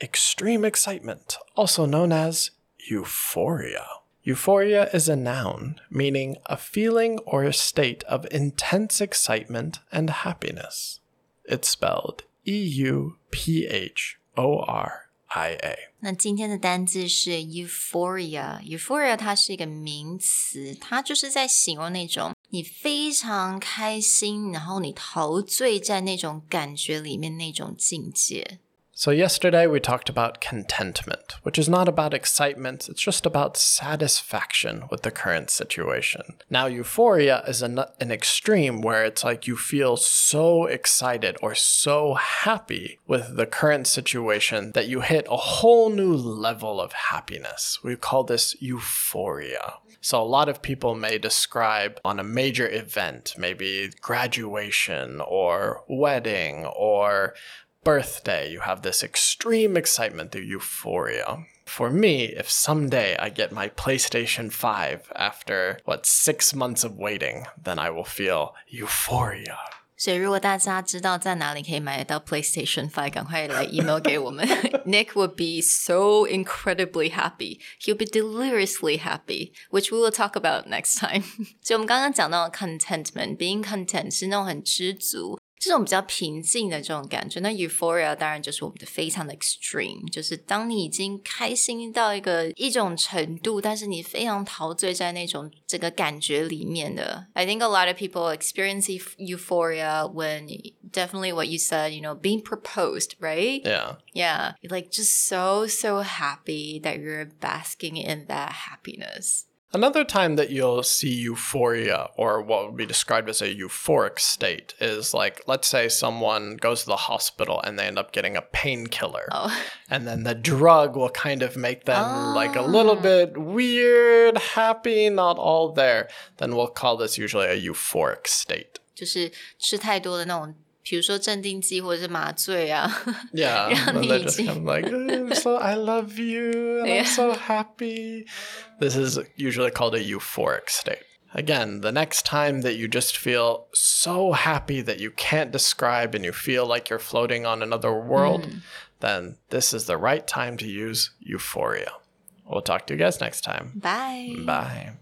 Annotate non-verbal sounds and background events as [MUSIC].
extreme excitement, also known as euphoria. Euphoria is a noun meaning a feeling or a state of intense excitement and happiness. It's spelled E U P H O R I A. 那今天的单字是 euphoria。euphoria 它是一个名词，它就是在形容那种你非常开心，然后你陶醉在那种感觉里面那种境界。 So, yesterday we talked about contentment, which is not about excitement, it's just about satisfaction with the current situation. Now, euphoria is an, an extreme where it's like you feel so excited or so happy with the current situation that you hit a whole new level of happiness. We call this euphoria. So, a lot of people may describe on a major event, maybe graduation or wedding or birthday, you have this extreme excitement, the euphoria. For me, if someday I get my PlayStation 5 after, what, six months of waiting, then I will feel euphoria. 所以，如果大家知道在哪里可以买得到 PlayStation Five，赶快来 email 给我们。Nick [LAUGHS] would be so incredibly happy. He'll be deliriously happy, which we will talk about next time. [LAUGHS] 所以，我们刚刚讲到 contentment，being content 是那种很知足。 这种比较平静的这种感觉，那 euphoria 当然就是我们的非常的 extreme，就是当你已经开心到一个一种程度，但是你非常陶醉在那种这个感觉里面的。I think a lot of people experience euph- euphoria when definitely what you said, you know, being proposed, right? Yeah. Yeah, you're like just so so happy that you're basking in that happiness. Another time that you'll see euphoria, or what would be described as a euphoric state, is like, let's say someone goes to the hospital and they end up getting a painkiller. Oh. And then the drug will kind of make them like a little bit weird, happy, not all there. Then we'll call this usually a euphoric state. 就是吃太多的那种， 比如说镇定剂或者是麻醉啊。 Yeah. Yeah, [LAUGHS] [LAUGHS] and they're just me kind of like, I'm so I love you and Yeah. I'm [LAUGHS] so happy. This is usually called a euphoric state. Again, the next time that you just feel so happy that you can't describe and you feel like you're floating on another world, then this is the right time to use euphoria. We'll talk to you guys next time. Bye. Bye.